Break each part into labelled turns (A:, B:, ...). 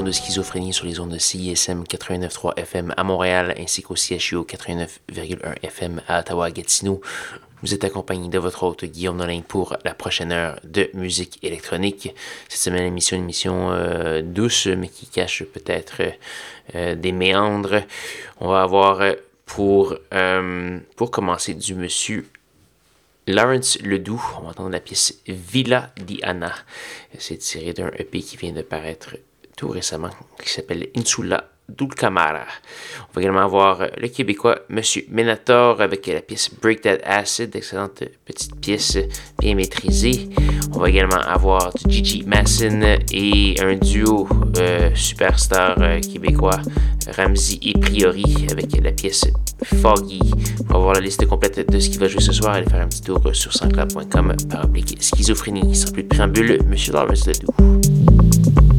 A: De Schizophrénie sur les ondes de CISM 89.3 FM à Montréal ainsi qu'au CHU 89.1 FM à Ottawa-Gatineau. Vous êtes accompagné de votre hôte Guillaume Nolin pour la prochaine heure de musique électronique. Cette semaine, l'émission une émission euh, douce, mais qui cache peut-être euh, des méandres. On va avoir euh, pour, pour commencer du monsieur Lawrence Ledoux. On va entendre la pièce Villa di Anna. C'est tiré d'un EP qui vient de paraître tout récemment, qui s'appelle Insula Dulcamara. On va également avoir le Québécois Monsieur Menator avec la pièce Break That Acid, excellente petite pièce bien maîtrisée. On va également avoir Gigi Masson et un duo euh, superstar euh, québécois Ramsey et Priori avec la pièce Foggy. On va voir la liste complète de ce qui va jouer ce soir et faire un petit tour sur sanscloud.com par oblique schizophrénie. Sans plus de préambule, Monsieur Lawrence Ledoux.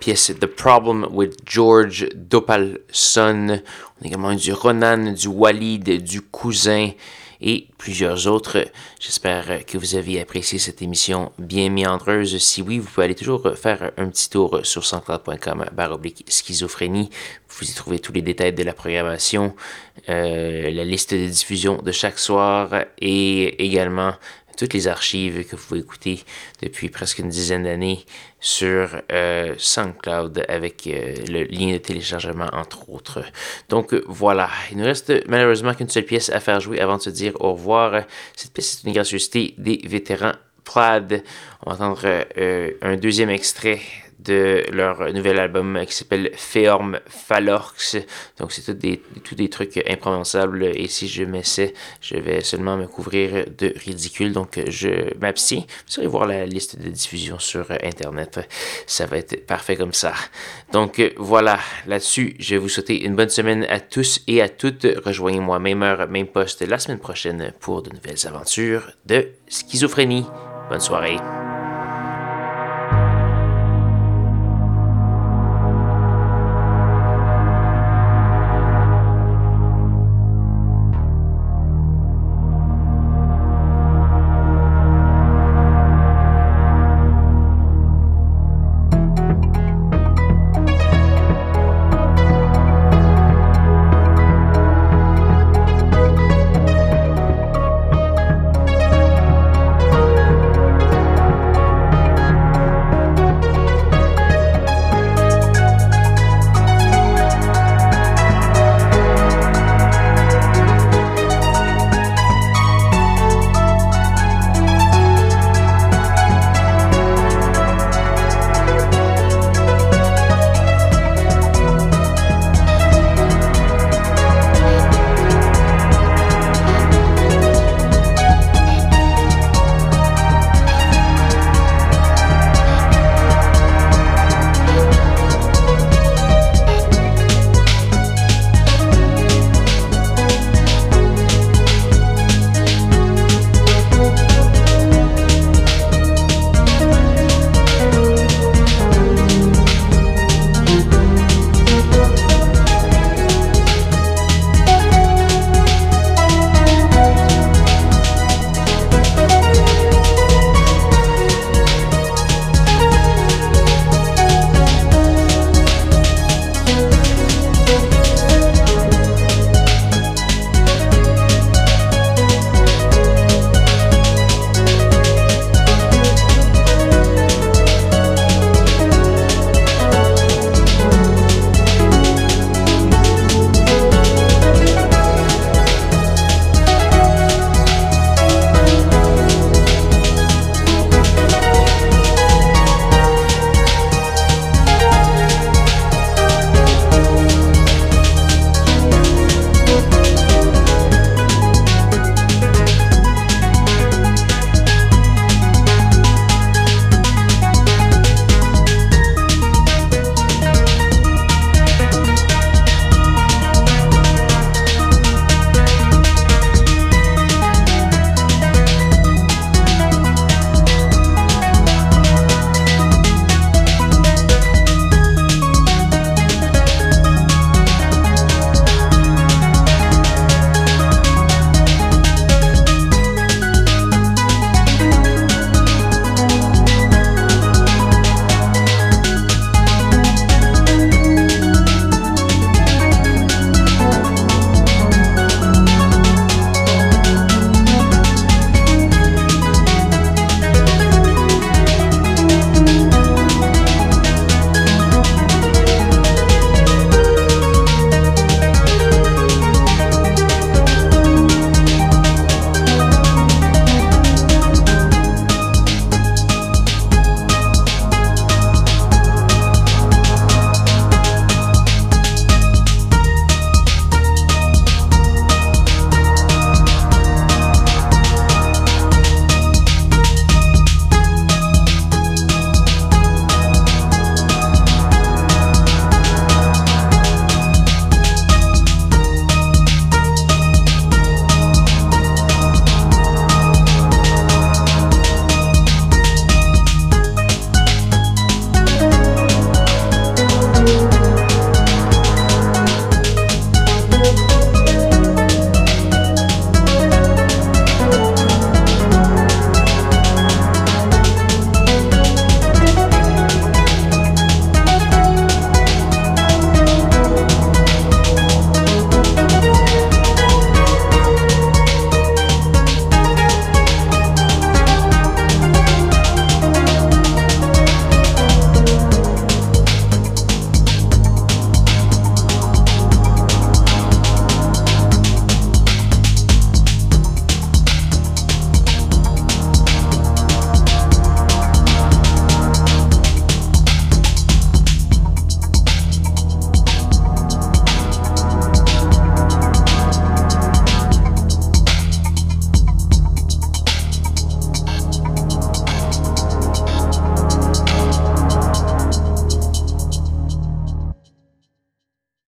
A: Pièce The Problem with George Dopalson. On a également du Ronan, du Walid, du Cousin et plusieurs autres. J'espère que vous avez apprécié cette émission bien méandreuse. Si oui, vous pouvez aller toujours faire un petit tour sur sanscloud.com baroblique schizophrénie. Vous y trouvez tous les détails de la programmation, euh, la liste de diffusion de chaque soir et également toutes les archives que vous pouvez écouter depuis presque une dizaine d'années sur euh, SoundCloud avec euh, le lien de téléchargement entre autres. Donc voilà, il nous reste malheureusement qu'une seule pièce à faire jouer avant de se dire au revoir. Cette pièce est une gracieuseté des vétérans Plaid. On va entendre euh, un deuxième extrait de leur nouvel album qui s'appelle Féorme Phallorx. Donc c'est tout des, tout des trucs imprononçables et si je m'essaie, je vais seulement me couvrir de ridicule. Donc je m'abstiens. Vous allez voir la liste de diffusion sur Internet. Ça va être parfait comme ça. Donc voilà, là-dessus, je vais vous souhaiter une bonne semaine à tous et à toutes. Rejoignez-moi même heure, même poste la semaine prochaine pour de nouvelles aventures de schizophrénie. Bonne soirée.